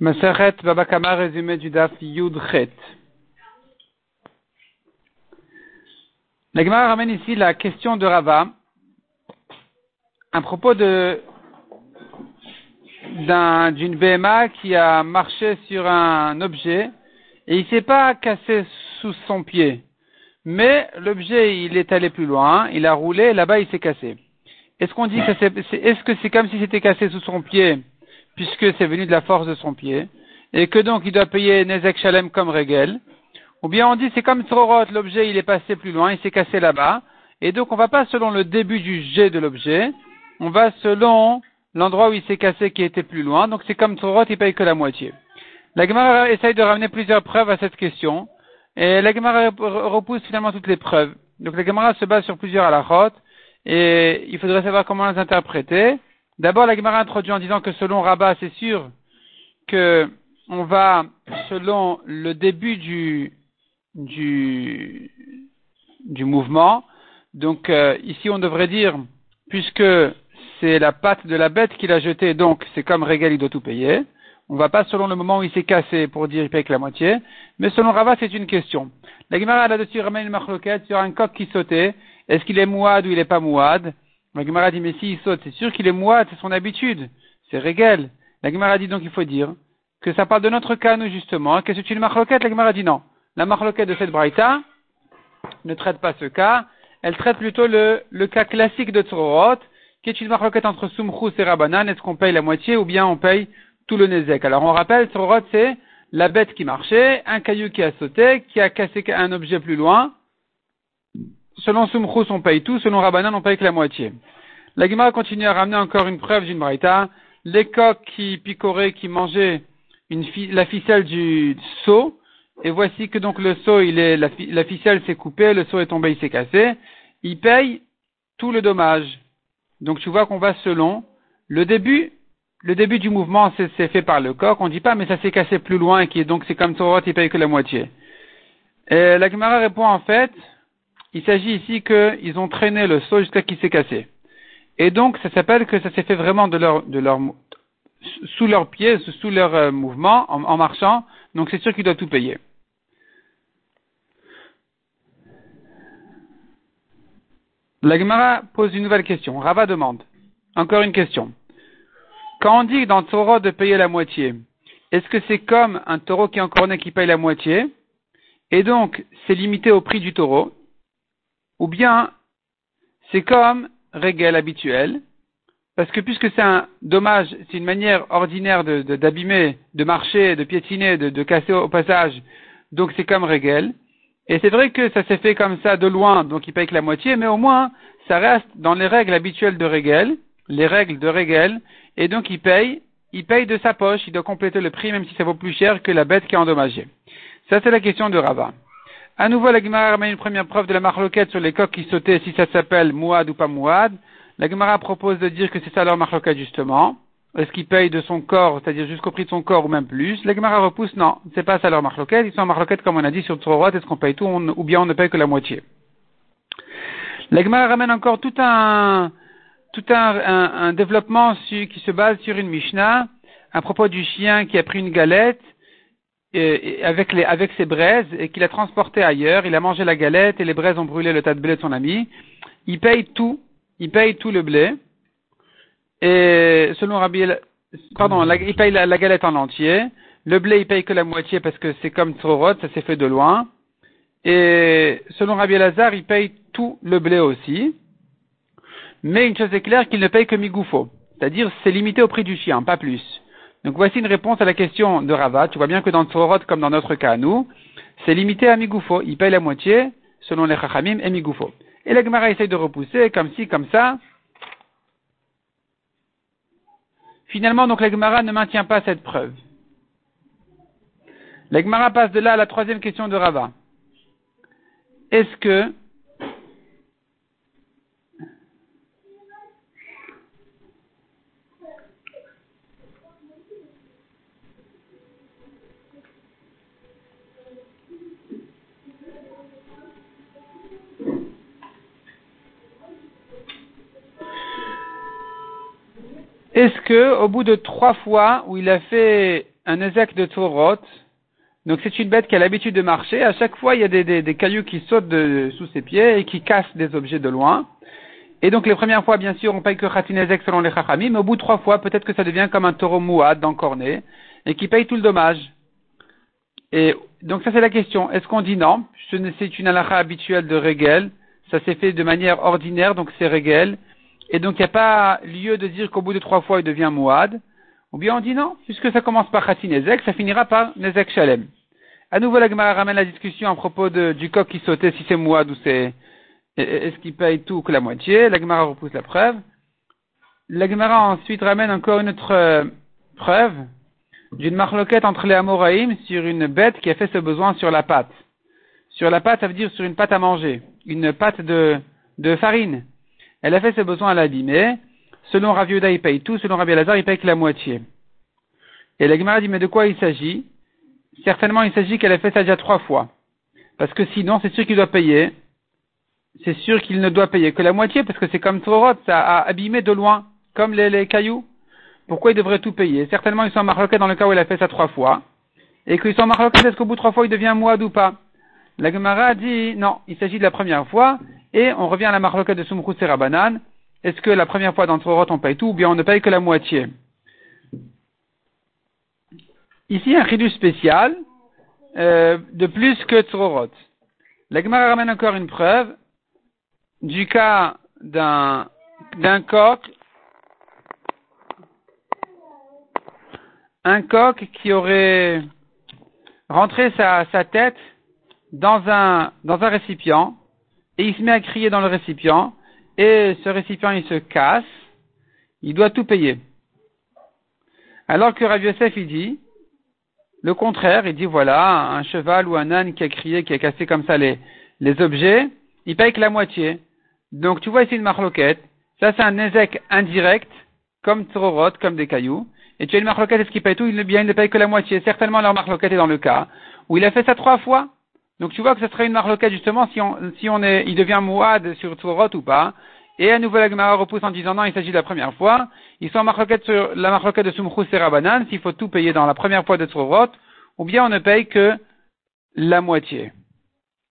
Maseret Babakama, résumé du Daf Yudchet. La Gemara ramène ici la question de Rava à propos de d'une BMA qui a marché sur un objet et il s'est pas cassé sous son pied. Mais l'objet, il est allé plus loin, il a roulé, là-bas, il s'est cassé. Est-ce qu'on dit que c'est, est-ce que c'est comme si c'était cassé sous son pied? Puisque c'est venu de la force de son pied, et que donc il doit payer Nezek Shalem comme régel, ou bien on dit c'est comme Trorot, l'objet il est passé plus loin, il s'est cassé là-bas, et donc on va pas selon le début du jet de l'objet, on va selon l'endroit où il s'est cassé qui était plus loin, donc c'est comme Trorot, il paye que la moitié. La Gemara essaye de ramener plusieurs preuves à cette question, et la Gemara repousse finalement toutes les preuves. Donc la Gemara se base sur plusieurs halachot, et il faudrait savoir comment les interpréter. D'abord, la Gemara introduit en disant que selon Rabat, c'est sûr que on va, selon le début du, du, mouvement, donc euh, ici on devrait dire, puisque c'est la patte de la bête qu'il a jetée, donc c'est comme Régal, il doit tout payer. On va pas selon le moment où il s'est cassé pour dire il paye que la moitié, mais selon Rabat, c'est une question. La Gemara là-dessus ramène une marloquette sur un coq qui sautait. Est-ce qu'il est mouad ou il n'est pas mouad? La Gemara dit, mais s'il saute, c'est sûr qu'il est moite, c'est son habitude. C'est régal. La Gemara dit donc, il faut dire que ça parle de notre cas, nous, justement, que c'est une marloquette. La Gemara dit non. La marloquette de cette braïta ne traite pas ce cas. Elle traite plutôt le, le cas classique de Tzorot, qui est une marloquette entre Sumchus et Rabanan. Est-ce qu'on paye la moitié ou bien on paye tout le Nezek? Alors, on rappelle, Tzorot, c'est la bête qui marchait, un caillou qui a sauté, qui a cassé un objet plus loin, selon Sumchus, on paye tout, selon Rabbanan, on paye que la moitié. La Gemara continue à ramener encore une preuve d'une braïta. Les coqs qui picoraient, qui mangeaient la ficelle du seau, et voici que donc le seau, il est, la, ficelle s'est coupée, le seau est tombé, il s'est cassé. Il paye tout le dommage. Donc tu vois qu'on va selon le début, le début du mouvement, c'est fait par le coq. On dit pas, mais ça s'est cassé plus loin, qui est donc c'est comme Torot, il paye que la moitié. Et la Gemara répond en fait, il s'agit ici qu'ils ont traîné le seau jusqu'à qu'il s'est cassé. Et donc, ça s'appelle que ça s'est fait vraiment de leur, de leur, sous leurs pieds, sous leur euh, mouvement, en, marchant. Donc, c'est sûr qu'ils doivent tout payer. La Gemara pose une nouvelle question. Rava demande. Encore une question. Quand on dit dans le taureau de payer la moitié, est-ce que c'est comme un taureau qui est encore né qui paye la moitié? Et donc, c'est limité au prix du taureau ou bien c'est comme régel habituel, parce que puisque c'est un dommage, c'est une manière ordinaire d'abîmer, de, de, marcher, de piétiner, de, casser au passage, donc c'est comme régel. Et c'est vrai que ça s'est fait comme ça de loin, donc il paye que la moitié, mais au moins ça reste dans les règles habituelles de régel, les règles de régel, et donc il paye, il paye de sa poche, il doit compléter le prix même si ça vaut plus cher que la bête qui a endommagé. Ça c'est la question de Rava. À nouveau, la Gemara ramène une première preuve de la marloquette sur les coqs qui sautaient, si ça s'appelle mouad ou pas mouad. La Gemara propose de dire que c'est ça leur marloquette justement. Est-ce qu'ils payent de son corps, c'est-à-dire jusqu'au prix de son corps ou même plus? La Gemara repousse, non, c'est pas ça leur marloquette. Ils sont en marloquette comme on a dit sur Torah, est-ce qu'on paye tout ou bien on ne paye que la moitié? La Gemara ramène encore tout un, tout un, un, développement qui se base sur une Mishnah à propos du chien qui a pris une galette avec, les, avec ses braises et qu'il a transporté ailleurs, il a mangé la galette et les braises ont brûlé le tas de blé de son ami, il paye tout, il paye tout le blé. Et selon Rabbi, pardon, il paye la, galette en entier. Le blé, il paye que la moitié parce que c'est comme Trorot, ça s'est fait de loin. Et selon Rabbi Lazare, il paye tout le blé aussi. Mais une chose est claire, qu'il ne paye que Migoufo. C'est-à-dire, c'est limité au prix du chien, pas plus. Donc voici une réponse à la question de Rava. Tu vois bien que dans le comme dans notre cas à nous, c'est limité à Migoufo. Il paye la moitié, selon les Chachamim, et Migoufo. Et la Gemara essaye de repousser, comme ci, comme ça. Finalement, donc la Gemara ne maintient pas cette preuve. La Gemara passe de là à la troisième question de Rava. Est-ce que Est-ce que, au bout de trois fois où il a fait un Nezek de Torot. Donc c'est une bête qui a l'habitude de marcher. À chaque fois, il y a des, cailloux qui sautent sous ses pieds et qui cassent des objets de loin. Et donc les premières fois, bien sûr, on paye que Khatinezek selon les Chachamim, mais au bout de trois fois, peut-être que ça devient comme un taureau mouad d'encorné, et qui paye tout le dommage. Et donc ça c'est la question. Est-ce qu'on dit non? C'est une halakha habituelle de Régel. Ça s'est fait de manière ordinaire, donc c'est Régel. Et donc il n'y a pas lieu de dire qu'au bout de trois fois il devient Mouad. Ou bien on dit non, puisque ça commence par Khatinezek, ça finira par Nezek Shalem. À nouveau, la Gemara ramène la discussion à propos du coq qui sautait, si c'est Mouad ou c'est est-ce qu'il paye tout que la moitié? La Gemara repousse la preuve. La Gemara ensuite ramène encore une autre euh, preuve d'une marloquette entre les Amoraïm sur une bête qui a fait ce besoin sur la pâte. Sur la pâte, ça veut dire sur une pâte à manger, une pâte de farine. Elle a fait ce besoin à l'abîmer. Selon Rav il paye tout, selon Rabbi Lazar, il paye que la moitié. Et la Gemara dit, mais de quoi il s'agit? Certainement, il s'agit qu'elle a fait ça déjà trois fois. Parce que sinon, c'est sûr qu'il doit payer. C'est sûr qu'il ne doit payer que la moitié, parce que c'est comme Torot, ça a abîmé de loin, comme les cailloux. Pourquoi il devrait tout payer? Certainement, ils sont marloqués dans le cas où il a fait ça trois fois. Et qu'ils sont marloqués, est-ce qu'au bout de trois fois, il devient mouad ou pas La Gemara dit, non, il s'agit de la première fois, et on revient à la marloquette de Sumrus et Rabanan. Est-ce que la première fois dans Torot, on paye tout, ou bien on ne paye que la moitié? Ici, un ridus spécial, euh, de plus que Tzorot. La Gemara ramène encore une preuve du cas d'un, d'un coq un coq qui aurait rentré sa, sa tête dans un, dans un récipient et il se met à crier dans le récipient et ce récipient il se casse, il doit tout payer. Alors que Rabbi Yosef il dit le contraire, il dit voilà, un cheval ou un âne qui a crié, qui a cassé comme ça les, les objets, il paye que la moitié. Donc tu vois ici une marloquette, ça c'est un nezek indirect, comme Tzorot, comme des cailloux, et tu as une marloquette, est-ce qu'il paye tout? Bien, il ne paye que la moitié. Certainement, leur marloquette est dans le cas où il a fait ça trois fois. Donc tu vois que ce serait une marloquette justement si on, si on est, il devient mouad sur Torot ou pas. Et à nouveau, la Gemara repousse en disant non, il s'agit de la première fois. Ils sont en sur la marloquette de Sumchus et Rabanan, s'il faut tout payer dans la première fois de Torot, ou bien on ne paye que la moitié.